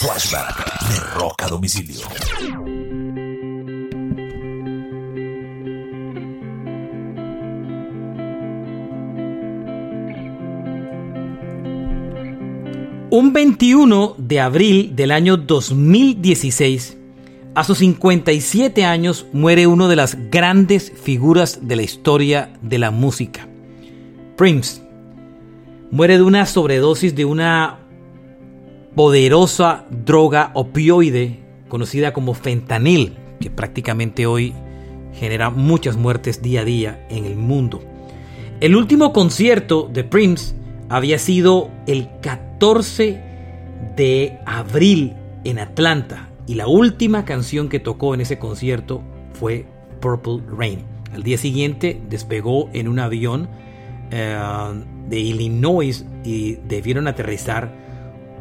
Flashback de Rock a Domicilio. Un 21 de abril del año 2016, a sus 57 años, muere uno de las grandes figuras de la historia de la música. Prince muere de una sobredosis de una poderosa droga opioide conocida como fentanil, que prácticamente hoy genera muchas muertes día a día en el mundo. El último concierto de Prince había sido el 14 de abril en Atlanta y la última canción que tocó en ese concierto fue Purple Rain. Al día siguiente despegó en un avión eh, de Illinois y debieron aterrizar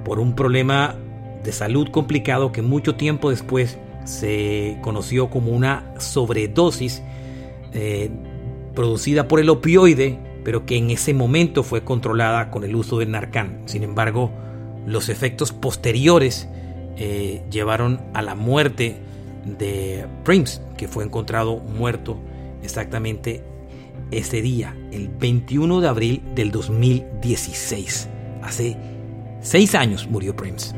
por un problema de salud complicado que mucho tiempo después se conoció como una sobredosis eh, producida por el opioide pero que en ese momento fue controlada con el uso del Narcan. Sin embargo, los efectos posteriores eh, llevaron a la muerte de Prince, que fue encontrado muerto exactamente ese día, el 21 de abril del 2016. Hace seis años murió Prince.